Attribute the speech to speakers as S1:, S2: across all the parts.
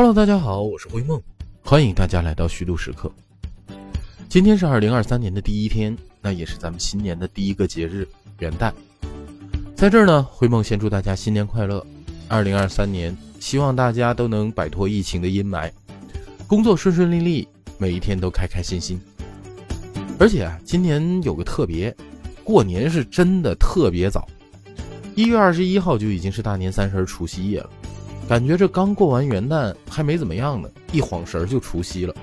S1: Hello，大家好，我是灰梦，欢迎大家来到虚度时刻。今天是二零二三年的第一天，那也是咱们新年的第一个节日元旦。在这儿呢，灰梦先祝大家新年快乐。二零二三年，希望大家都能摆脱疫情的阴霾，工作顺顺利利，每一天都开开心心。而且啊，今年有个特别，过年是真的特别早，一月二十一号就已经是大年三十除夕夜了。感觉这刚过完元旦还没怎么样呢，一晃神儿就除夕了。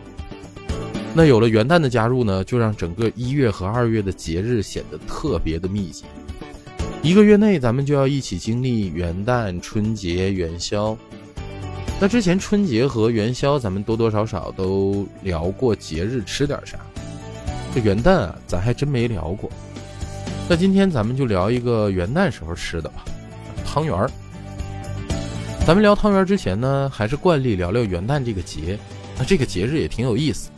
S1: 那有了元旦的加入呢，就让整个一月和二月的节日显得特别的密集。一个月内，咱们就要一起经历元旦、春节、元宵。那之前春节和元宵，咱们多多少少都聊过节日吃点啥。这元旦啊，咱还真没聊过。那今天咱们就聊一个元旦时候吃的吧，汤圆儿。咱们聊汤圆之前呢，还是惯例聊聊元旦这个节。那这个节日也挺有意思，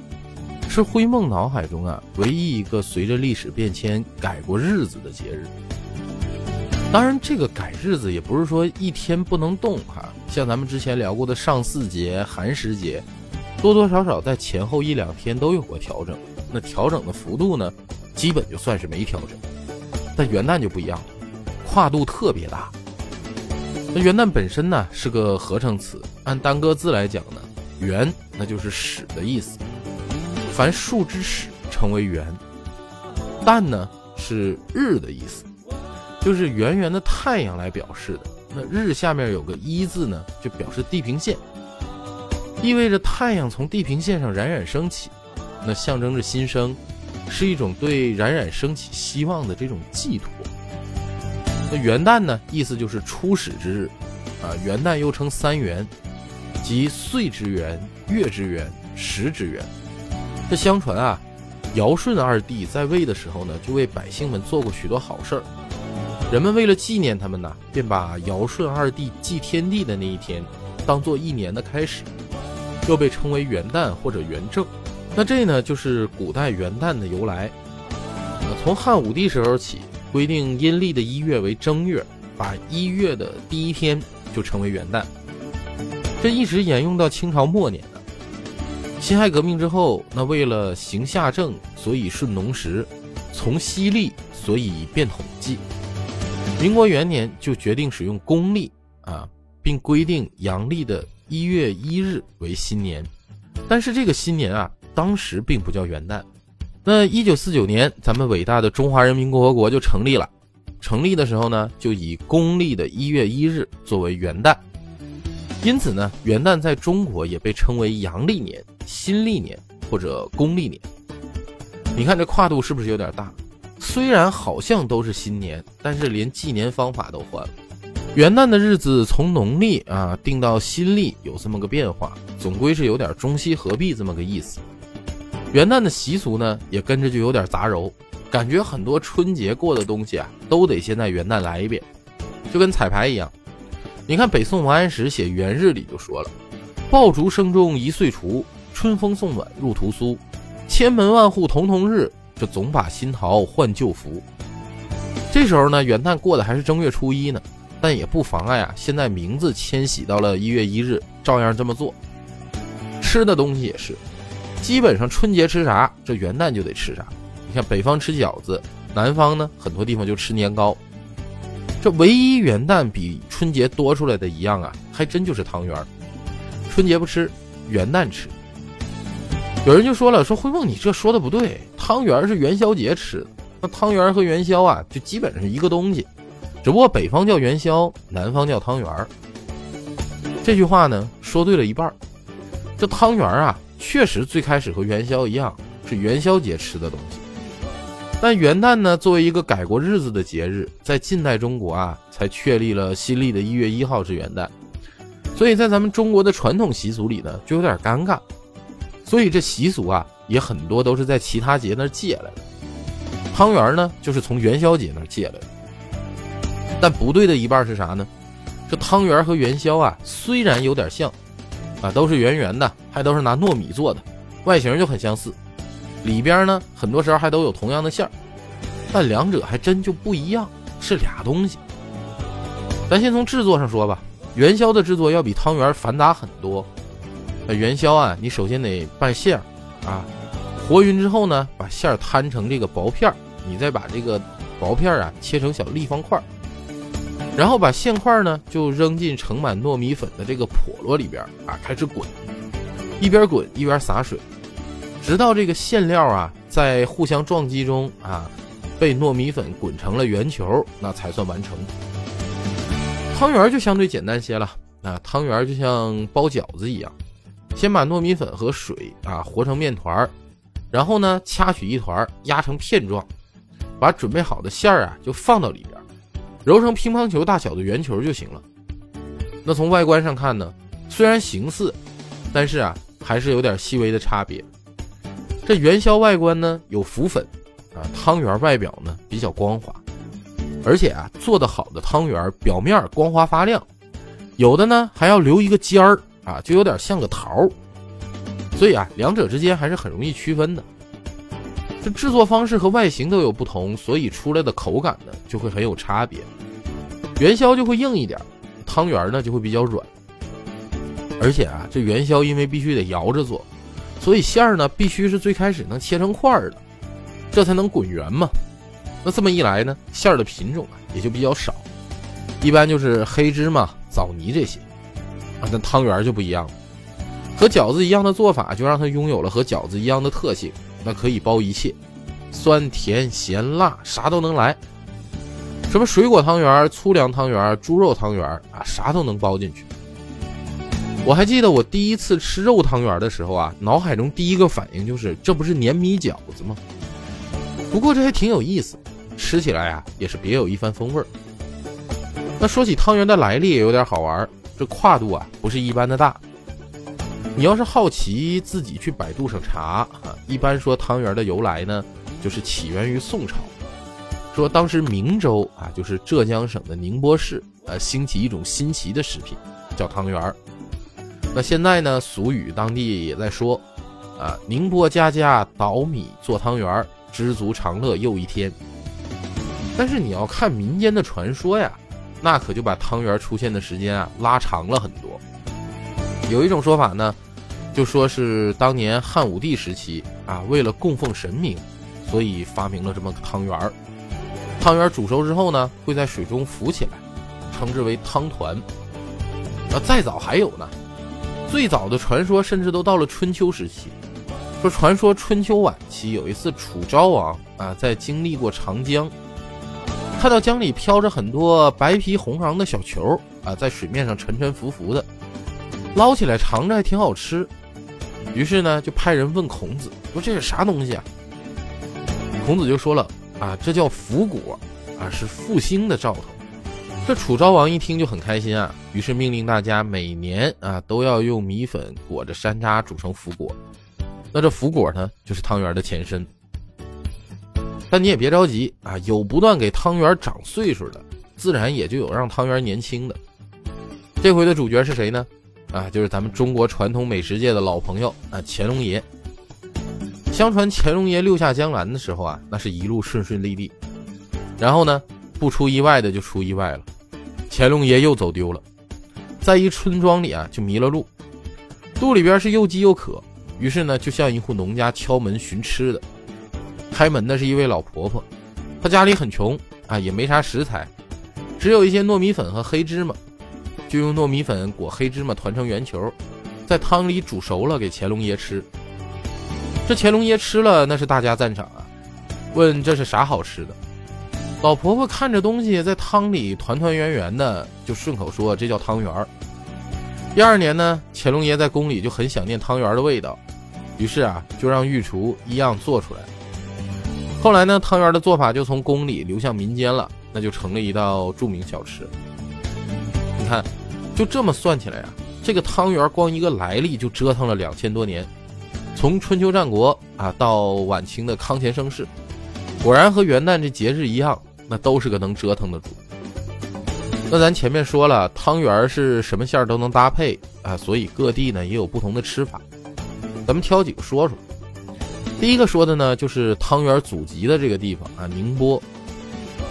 S1: 是灰梦脑海中啊唯一一个随着历史变迁改过日子的节日。当然，这个改日子也不是说一天不能动哈，像咱们之前聊过的上巳节、寒食节，多多少少在前后一两天都有过调整。那调整的幅度呢，基本就算是没调整。但元旦就不一样了，跨度特别大。元旦本身呢是个合成词，按单个字来讲呢，元那就是始的意思，凡数之始称为元。旦呢是日的意思，就是圆圆的太阳来表示的。那日下面有个一字呢，就表示地平线，意味着太阳从地平线上冉冉升起，那象征着新生，是一种对冉冉升起希望的这种寄托。那元旦呢，意思就是初始之日，啊，元旦又称三元，即岁之元、月之元、时之元。这相传啊，尧舜二帝在位的时候呢，就为百姓们做过许多好事儿。人们为了纪念他们呢，便把尧舜二帝祭天地的那一天，当做一年的开始，又被称为元旦或者元正。那这呢，就是古代元旦的由来。从汉武帝时候起。规定阴历的一月为正月，把一月的第一天就称为元旦。这一直沿用到清朝末年呢。辛亥革命之后，那为了行夏政，所以顺农时；从西历，所以变统计。民国元年就决定使用公历啊，并规定阳历的一月一日为新年。但是这个新年啊，当时并不叫元旦。那一九四九年，咱们伟大的中华人民共和国就成立了。成立的时候呢，就以公历的一月一日作为元旦。因此呢，元旦在中国也被称为阳历年、新历年或者公历年。你看这跨度是不是有点大？虽然好像都是新年，但是连纪年方法都换了。元旦的日子从农历啊定到新历，有这么个变化，总归是有点中西合璧这么个意思。元旦的习俗呢，也跟着就有点杂糅，感觉很多春节过的东西啊，都得先在元旦来一遍，就跟彩排一样。你看北宋王安石写元日里就说了：“爆竹声中一岁除，春风送暖入屠苏，千门万户曈曈日，这总把新桃换旧符。”这时候呢，元旦过的还是正月初一呢，但也不妨碍啊，现在名字迁徙到了一月一日，照样这么做。吃的东西也是。基本上春节吃啥，这元旦就得吃啥。你看北方吃饺子，南方呢很多地方就吃年糕。这唯一元旦比春节多出来的一样啊，还真就是汤圆。春节不吃，元旦吃。有人就说了，说辉梦你这说的不对，汤圆是元宵节吃的。那汤圆和元宵啊，就基本上是一个东西，只不过北方叫元宵，南方叫汤圆。这句话呢说对了一半。这汤圆啊。确实，最开始和元宵一样是元宵节吃的东西，但元旦呢，作为一个改过日子的节日，在近代中国啊，才确立了新历的一月一号是元旦，所以在咱们中国的传统习俗里呢，就有点尴尬，所以这习俗啊，也很多都是在其他节那儿借来的。汤圆呢，就是从元宵节那儿借来的，但不对的一半是啥呢？这汤圆和元宵啊，虽然有点像。啊，都是圆圆的，还都是拿糯米做的，外形就很相似。里边呢，很多时候还都有同样的馅儿，但两者还真就不一样，是俩东西。咱先从制作上说吧，元宵的制作要比汤圆繁杂很多。那元宵啊，你首先得拌馅儿啊，和匀之后呢，把馅儿摊成这个薄片儿，你再把这个薄片儿啊切成小立方块儿，然后把馅块呢就扔进盛满糯米粉的这个笸箩里边啊，开始滚，一边滚一边洒水，直到这个馅料啊在互相撞击中啊被糯米粉滚成了圆球，那才算完成。汤圆就相对简单些了啊，汤圆就像包饺子一样。先把糯米粉和水啊和成面团然后呢掐取一团压成片状，把准备好的馅儿啊就放到里边，揉成乒乓球大小的圆球就行了。那从外观上看呢，虽然形似，但是啊还是有点细微的差别。这元宵外观呢有浮粉啊，汤圆外表呢比较光滑，而且啊做得好的汤圆表面光滑发亮，有的呢还要留一个尖儿。啊，就有点像个桃儿所以啊，两者之间还是很容易区分的。这制作方式和外形都有不同，所以出来的口感呢就会很有差别。元宵就会硬一点，汤圆呢就会比较软。而且啊，这元宵因为必须得摇着做，所以馅儿呢必须是最开始能切成块儿的，这才能滚圆嘛。那这么一来呢，馅儿的品种啊也就比较少，一般就是黑芝麻、枣泥这些。啊，那汤圆就不一样了，和饺子一样的做法，就让它拥有了和饺子一样的特性。那可以包一切，酸甜咸辣啥都能来。什么水果汤圆、粗粮汤圆、猪肉汤圆啊，啥都能包进去。我还记得我第一次吃肉汤圆的时候啊，脑海中第一个反应就是，这不是粘米饺子吗？不过这还挺有意思，吃起来啊也是别有一番风味儿。那说起汤圆的来历，也有点好玩。这跨度啊，不是一般的大。你要是好奇，自己去百度上查啊。一般说汤圆的由来呢，就是起源于宋朝。说当时明州啊，就是浙江省的宁波市，呃，兴起一种新奇的食品，叫汤圆儿。那现在呢，俗语当地也在说，啊，宁波家家捣米做汤圆儿，知足常乐又一天。但是你要看民间的传说呀。那可就把汤圆出现的时间啊拉长了很多。有一种说法呢，就说是当年汉武帝时期啊，为了供奉神明，所以发明了这么个汤圆儿。汤圆煮熟之后呢，会在水中浮起来，称之为汤团。啊，再早还有呢，最早的传说甚至都到了春秋时期。说传说春秋晚期有一次楚昭王啊，在经历过长江。看到江里飘着很多白皮红瓤的小球啊，在水面上沉沉浮浮的，捞起来尝着还挺好吃。于是呢，就派人问孔子说：“这是啥东西啊？”孔子就说了：“啊，这叫福果，啊是复兴的兆头。”这楚昭王一听就很开心啊，于是命令大家每年啊都要用米粉裹着山楂煮成福果。那这福果呢，就是汤圆的前身。但你也别着急啊，有不断给汤圆长岁数的，自然也就有让汤圆年轻的。这回的主角是谁呢？啊，就是咱们中国传统美食界的老朋友啊，乾隆爷。相传乾隆爷六下江南的时候啊，那是一路顺顺利利。然后呢，不出意外的就出意外了，乾隆爷又走丢了，在一村庄里啊就迷了路，肚里边是又饥又渴，于是呢就向一户农家敲门寻吃的。开门的是一位老婆婆，她家里很穷啊，也没啥食材，只有一些糯米粉和黑芝麻，就用糯米粉裹黑芝麻团成圆球，在汤里煮熟了给乾隆爷吃。这乾隆爷吃了那是大加赞赏啊，问这是啥好吃的？老婆婆看着东西在汤里团团圆圆的，就顺口说这叫汤圆儿。第二年呢，乾隆爷在宫里就很想念汤圆的味道，于是啊，就让御厨一样做出来。后来呢，汤圆的做法就从宫里流向民间了，那就成了一道著名小吃。你看，就这么算起来啊，这个汤圆光一个来历就折腾了两千多年，从春秋战国啊到晚清的康乾盛世，果然和元旦这节日一样，那都是个能折腾的主。那咱前面说了，汤圆是什么馅儿都能搭配啊，所以各地呢也有不同的吃法，咱们挑几个说说。第一个说的呢，就是汤圆祖籍的这个地方啊，宁波。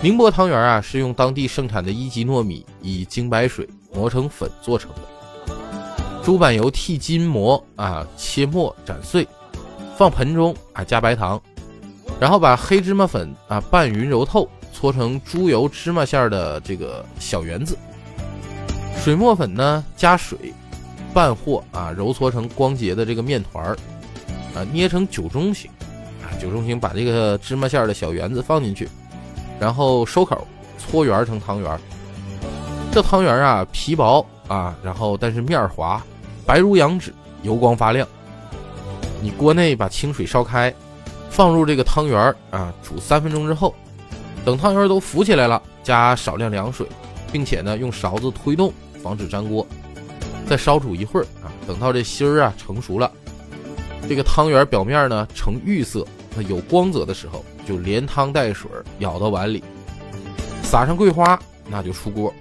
S1: 宁波汤圆啊，是用当地盛产的一级糯米以精白水磨成粉做成的。猪板油剔筋膜啊，切末斩碎，放盆中啊，加白糖，然后把黑芝麻粉啊拌匀揉透，搓成猪油芝麻馅的这个小圆子。水磨粉呢加水拌和啊，揉搓成光洁的这个面团儿啊，捏成九中形啊，九中形把这个芝麻馅的小圆子放进去，然后收口，搓圆成汤圆。这汤圆啊皮薄啊，然后但是面滑。白如羊脂，油光发亮。你锅内把清水烧开，放入这个汤圆儿啊，煮三分钟之后，等汤圆儿都浮起来了，加少量凉水，并且呢用勺子推动，防止粘锅。再烧煮一会儿啊，等到这芯儿啊成熟了，这个汤圆表面呢呈玉色，有光泽的时候，就连汤带水舀到碗里，撒上桂花，那就出锅。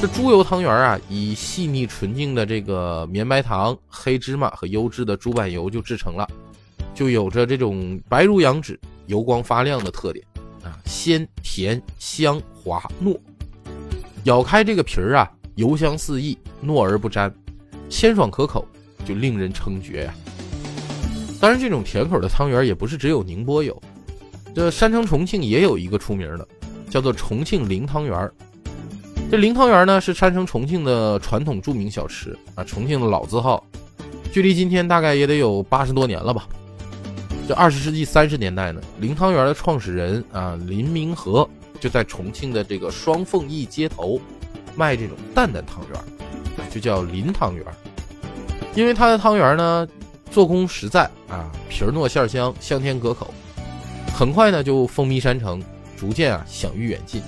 S1: 这猪油汤圆啊，以细腻纯净的这个绵白糖、黑芝麻和优质的猪板油就制成了，就有着这种白如羊脂、油光发亮的特点啊，鲜甜香滑糯。咬开这个皮儿啊，油香四溢，糯而不粘，鲜爽可口，就令人称绝呀。当然，这种甜口的汤圆也不是只有宁波有，这山城重庆也有一个出名的，叫做重庆零汤圆儿。这零汤圆呢是山城重庆的传统著名小吃啊，重庆的老字号，距离今天大概也得有八十多年了吧。这二十世纪三十年代呢，零汤圆的创始人啊林明和就在重庆的这个双凤驿街头卖这种蛋蛋汤圆，就叫林汤圆。因为它的汤圆呢做工实在啊，皮儿糯馅儿香，香甜可口，很快呢就风靡山城，逐渐啊享誉远近。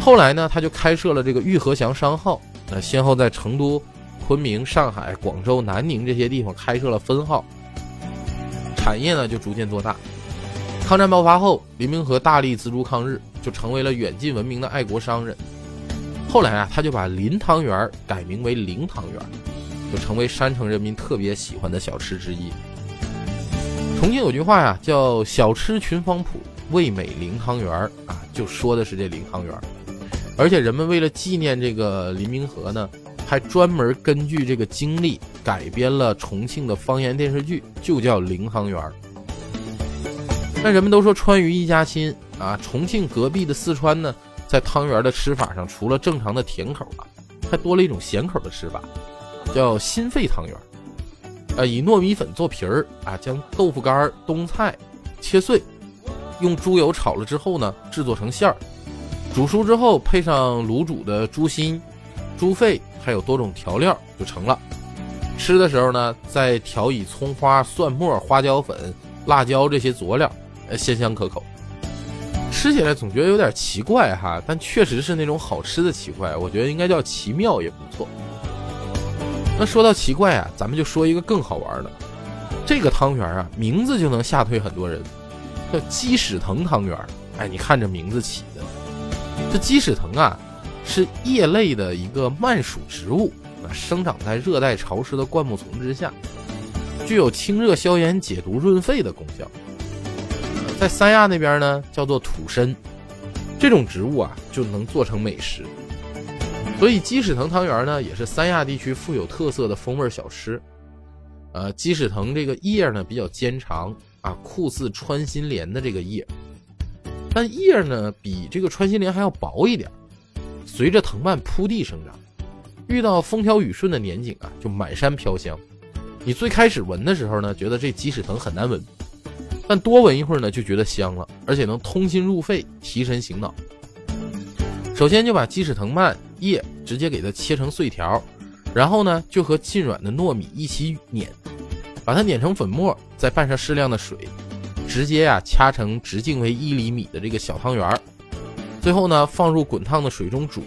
S1: 后来呢，他就开设了这个玉和祥商号，那先后在成都、昆明、上海、广州、南宁这些地方开设了分号，产业呢就逐渐做大。抗战爆发后，林明和大力资助抗日，就成为了远近闻名的爱国商人。后来啊，他就把林汤圆改名为零汤圆，就成为山城人民特别喜欢的小吃之一。重庆有句话呀，叫“小吃群芳谱，味美零汤圆儿”啊，就说的是这零汤圆儿。而且人们为了纪念这个林明和呢，还专门根据这个经历改编了重庆的方言电视剧，就叫《零汤圆儿》。那人们都说川渝一家亲啊，重庆隔壁的四川呢，在汤圆的吃法上，除了正常的甜口啊，还多了一种咸口的吃法，叫心肺汤圆儿儿。啊，以糯米粉做皮儿啊，将豆腐干、冬菜切碎，用猪油炒了之后呢，制作成馅儿。煮熟之后，配上卤煮的猪心、猪肺，还有多种调料，就成了。吃的时候呢，再调以葱花、蒜末、花椒粉、辣椒这些佐料，呃，鲜香可口。吃起来总觉得有点奇怪哈，但确实是那种好吃的奇怪。我觉得应该叫奇妙也不错。那说到奇怪啊，咱们就说一个更好玩的。这个汤圆啊，名字就能吓退很多人，叫鸡屎藤汤圆。哎，你看这名字起的。这鸡屎藤啊，是叶类的一个蔓属植物，生长在热带潮湿的灌木丛之下，具有清热消炎、解毒润肺的功效。在三亚那边呢，叫做土参，这种植物啊就能做成美食。所以鸡屎藤汤圆呢，也是三亚地区富有特色的风味小吃。呃，鸡屎藤这个叶呢比较尖长啊，酷似穿心莲的这个叶。但叶呢，比这个穿心莲还要薄一点。随着藤蔓铺地生长，遇到风调雨顺的年景啊，就满山飘香。你最开始闻的时候呢，觉得这鸡屎藤很难闻，但多闻一会儿呢，就觉得香了，而且能通心入肺、提神醒脑。首先就把鸡屎藤蔓叶直接给它切成碎条，然后呢，就和浸软的糯米一起碾，把它碾成粉末，再拌上适量的水。直接呀掐成直径为一厘米的这个小汤圆儿，最后呢放入滚烫的水中煮，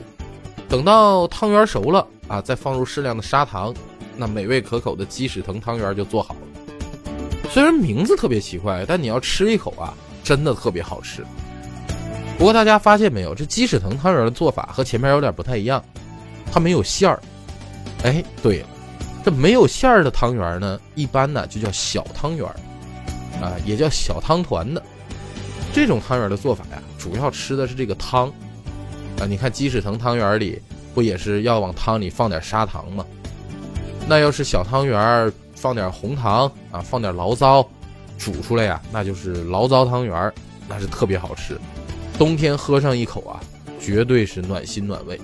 S1: 等到汤圆熟了啊，再放入适量的砂糖，那美味可口的鸡屎藤汤圆就做好了。虽然名字特别奇怪，但你要吃一口啊，真的特别好吃。不过大家发现没有，这鸡屎藤汤圆的做法和前面有点不太一样，它没有馅儿。哎，对了，这没有馅儿的汤圆呢，一般呢就叫小汤圆。啊，也叫小汤团的这种汤圆的做法呀，主要吃的是这个汤啊。你看鸡屎藤汤圆里不也是要往汤里放点砂糖吗？那要是小汤圆，放点红糖啊，放点醪糟，煮出来呀，那就是醪糟汤圆，那是特别好吃。冬天喝上一口啊，绝对是暖心暖胃。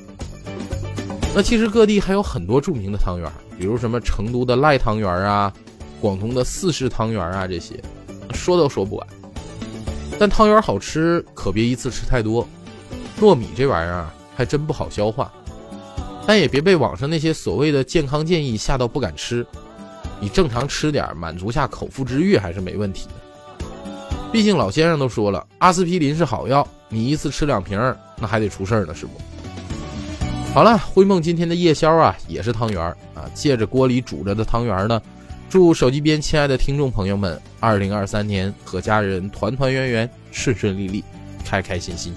S1: 那其实各地还有很多著名的汤圆，比如什么成都的赖汤圆啊，广东的四式汤圆啊，这些说都说不完。但汤圆好吃，可别一次吃太多。糯米这玩意儿还真不好消化。但也别被网上那些所谓的健康建议吓到不敢吃，你正常吃点，满足下口腹之欲还是没问题的。毕竟老先生都说了，阿司匹林是好药，你一次吃两瓶，那还得出事儿呢，是不？好了，灰梦今天的夜宵啊，也是汤圆啊，借着锅里煮着的汤圆呢，祝手机边亲爱的听众朋友们，二零二三年和家人团团圆圆，顺顺利利，开开心心。